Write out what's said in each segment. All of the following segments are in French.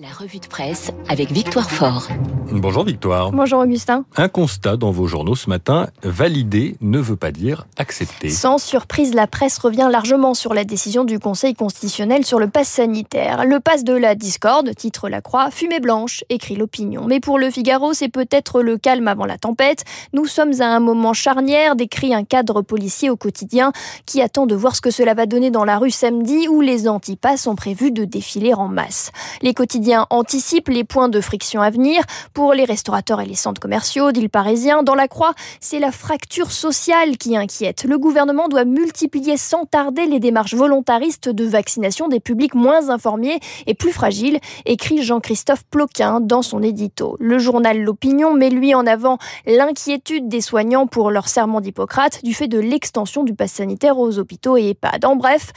La revue de presse avec Victoire Fort. Bonjour Victoire. Bonjour Augustin. Un constat dans vos journaux ce matin, valider ne veut pas dire accepter. Sans surprise, la presse revient largement sur la décision du Conseil constitutionnel sur le pass sanitaire. Le pass de la discorde, titre La Croix, fumée blanche, écrit l'opinion. Mais pour le Figaro, c'est peut-être le calme avant la tempête. Nous sommes à un moment charnière, décrit un cadre policier au quotidien qui attend de voir ce que cela va donner dans la rue samedi où les antipasses sont prévus de défiler en masse. Les quotidiens anticipe les points de friction à venir pour les restaurateurs et les centres commerciaux, dit le Parisien. Dans la Croix, c'est la fracture sociale qui inquiète. Le gouvernement doit multiplier sans tarder les démarches volontaristes de vaccination des publics moins informés et plus fragiles, écrit Jean-Christophe Ploquin dans son édito. Le journal L'Opinion met lui en avant l'inquiétude des soignants pour leur serment d'Hippocrate du fait de l'extension du pass sanitaire aux hôpitaux et EHPAD. En bref,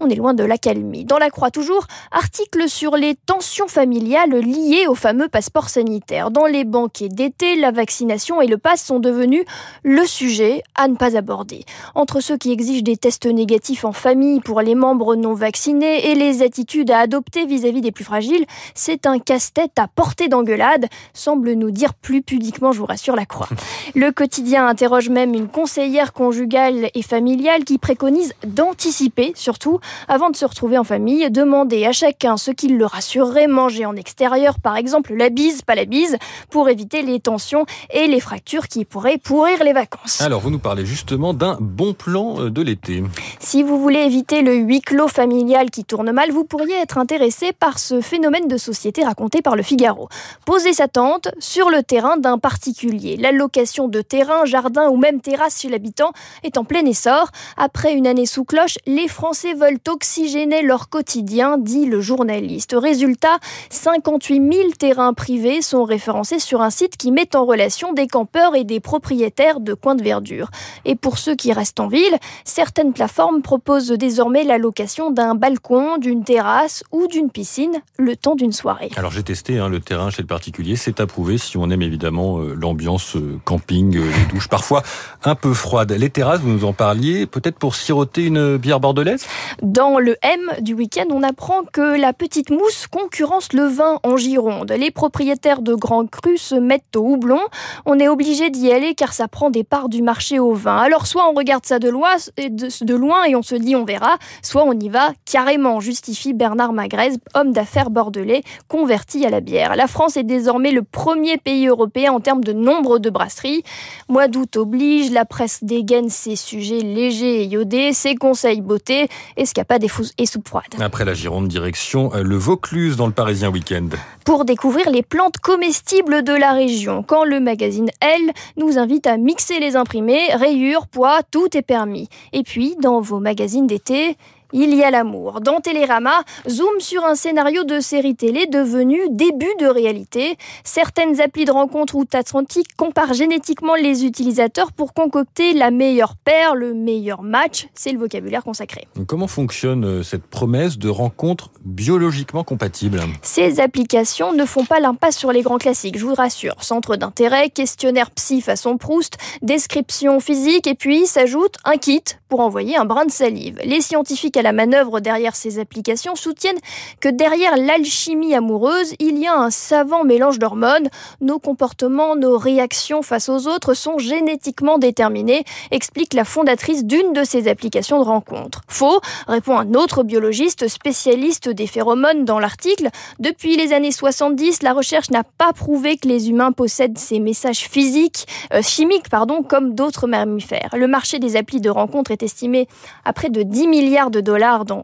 on est loin de l'accalmie. Dans la Croix toujours, article sur les tensions familiale liée au fameux passeport sanitaire. Dans les banquets d'été, la vaccination et le pass sont devenus le sujet à ne pas aborder. Entre ceux qui exigent des tests négatifs en famille pour les membres non vaccinés et les attitudes à adopter vis-à-vis des plus fragiles, c'est un casse-tête à portée d'engueulade, semble nous dire plus pudiquement, je vous rassure, la croix. Le quotidien interroge même une conseillère conjugale et familiale qui préconise d'anticiper, surtout, avant de se retrouver en famille, demander à chacun ce qui le rassurerait, en extérieur, par exemple la bise, pas la bise, pour éviter les tensions et les fractures qui pourraient pourrir les vacances. Alors, vous nous parlez justement d'un bon plan euh, de l'été. Si vous voulez éviter le huis clos familial qui tourne mal, vous pourriez être intéressé par ce phénomène de société raconté par le Figaro. Poser sa tente sur le terrain d'un particulier. L'allocation de terrain, jardin ou même terrasse chez l'habitant est en plein essor. Après une année sous cloche, les Français veulent oxygéner leur quotidien, dit le journaliste. Résultat, 58 000 terrains privés sont référencés sur un site qui met en relation des campeurs et des propriétaires de coins de verdure. Et pour ceux qui restent en ville, certaines plateformes proposent désormais la location d'un balcon, d'une terrasse ou d'une piscine le temps d'une soirée. Alors j'ai testé hein, le terrain chez le particulier, c'est approuvé si on aime évidemment euh, l'ambiance euh, camping, euh, les douches parfois un peu froides. Les terrasses, vous nous en parliez, peut-être pour siroter une bière bordelaise? Dans le M du week-end, on apprend que la petite mousse concurrence le vin en Gironde. Les propriétaires de grands crus se mettent au houblon. On est obligé d'y aller car ça prend des parts du marché au vin. Alors soit on regarde ça de loin, de loin et on se dit on verra, soit on y va carrément, justifie Bernard Magrez, homme d'affaires bordelais, converti à la bière. La France est désormais le premier pays européen en termes de nombre de brasseries. Mois d'août oblige, la presse dégaine ses sujets légers et iodés, ses conseils beauté, escapade et soupe froide. Après la Gironde, direction euh, le Vaucluse dans le Parisien week-end. Pour découvrir les plantes comestibles de la région, quand le magazine Elle nous invite à mixer les imprimés, rayures, poids, tout est permis. Et puis, dans vos magazines d'été, il y a l'amour. Dans Télérama, zoom sur un scénario de série télé devenu début de réalité. Certaines applis de rencontres outre-Atlantique comparent génétiquement les utilisateurs pour concocter la meilleure paire, le meilleur match. C'est le vocabulaire consacré. Comment fonctionne euh, cette promesse de rencontre biologiquement compatible? Ces applications ne font pas l'impasse sur les grands classiques, je vous rassure. Centre d'intérêt, questionnaire psy façon Proust, description physique et puis s'ajoute un kit pour envoyer un brin de salive. Les scientifiques à la manœuvre derrière ces applications soutiennent que derrière l'alchimie amoureuse, il y a un savant mélange d'hormones. Nos comportements, nos réactions face aux autres sont génétiquement déterminés, explique la fondatrice d'une de ces applications de rencontre. Faux, répond un autre biologiste spécialiste des phéromones dans l'article. Depuis les années 70, la recherche n'a pas prouvé que les humains possèdent ces messages physiques, euh, chimiques, pardon, comme d'autres mammifères. Le marché des applis de rencontre est estimé à près de 10 milliards de dollars dans,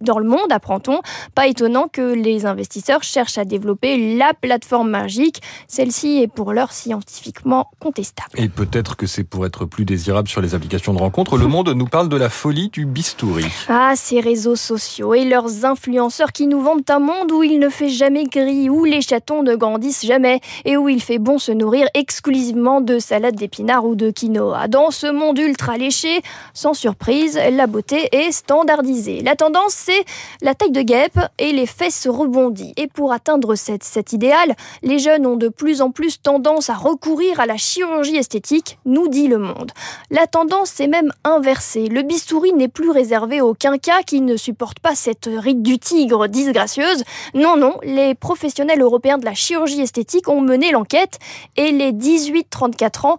dans le monde, apprend-on. Pas étonnant que les investisseurs cherchent à développer la plateforme magique. Celle-ci est pour l'heure scientifiquement contestable. Et peut-être que c'est pour être plus désirable sur les applications de rencontre. Le monde nous parle de la folie du bistouri. Ah, ces réseaux sociaux et leurs influenceurs qui nous vendent un monde où il ne fait jamais gris, où les chatons ne grandissent jamais et où il fait bon se nourrir exclusivement de salade d'épinards ou de quinoa. Dans ce monde ultra léché, sans surprise, la beauté est standard La tendance, c'est la taille de guêpe et les fesses rebondies. Et pour atteindre cet idéal, les jeunes ont de plus en plus tendance à recourir à la chirurgie esthétique, nous dit le monde. La tendance s'est même inversée. Le bistouri n'est plus réservé aux quinquas qui ne supportent pas cette rite du tigre disgracieuse. Non, non, les professionnels européens de la chirurgie esthétique ont mené l'enquête et les 18-34 ans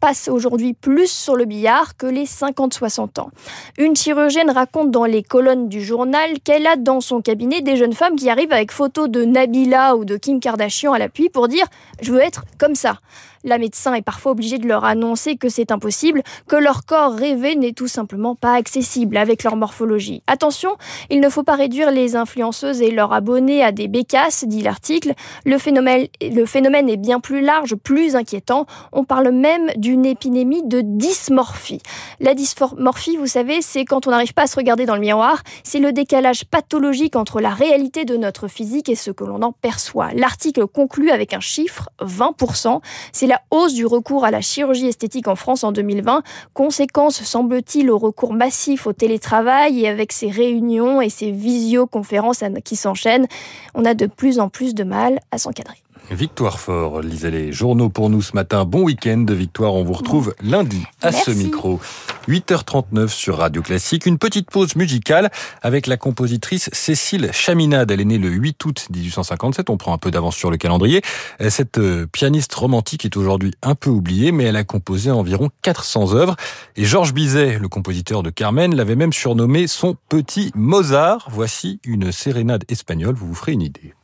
passent aujourd'hui plus sur le billard que les 50-60 ans. Une chirurgienne raconte dans les colonnes du journal qu'elle a dans son cabinet des jeunes femmes qui arrivent avec photos de Nabila ou de Kim Kardashian à l'appui pour dire je veux être comme ça la médecin est parfois obligée de leur annoncer que c'est impossible, que leur corps rêvé n'est tout simplement pas accessible avec leur morphologie. Attention, il ne faut pas réduire les influenceuses et leurs abonnés à des bécasses, dit l'article. Le phénomène, le phénomène est bien plus large, plus inquiétant. On parle même d'une épidémie de dysmorphie. La dysmorphie, vous savez, c'est quand on n'arrive pas à se regarder dans le miroir. C'est le décalage pathologique entre la réalité de notre physique et ce que l'on en perçoit. L'article conclut avec un chiffre, 20%. C'est la hausse du recours à la chirurgie esthétique en France en 2020, conséquence, semble-t-il, au recours massif au télétravail et avec ces réunions et ces visioconférences qui s'enchaînent, on a de plus en plus de mal à s'encadrer. Victoire Fort, lisez les journaux pour nous ce matin. Bon week-end de Victoire, on vous retrouve lundi à ce micro. 8h39 sur Radio Classique. Une petite pause musicale avec la compositrice Cécile Chaminade. Elle est née le 8 août 1857. On prend un peu d'avance sur le calendrier. Cette euh, pianiste romantique est aujourd'hui un peu oubliée, mais elle a composé environ 400 œuvres. Et Georges Bizet, le compositeur de Carmen, l'avait même surnommé son petit Mozart. Voici une sérénade espagnole. Vous vous ferez une idée.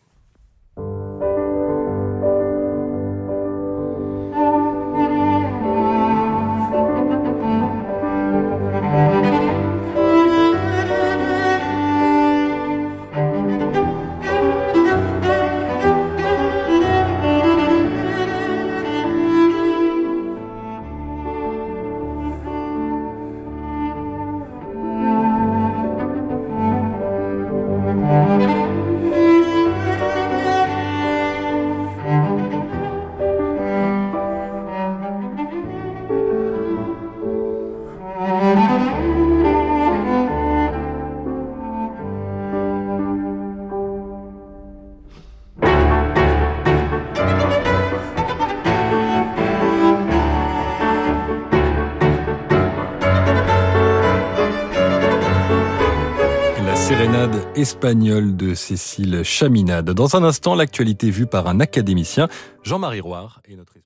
Espagnole de Cécile Chaminade. Dans un instant, l'actualité vue par un académicien, Jean-Marie Roire et notre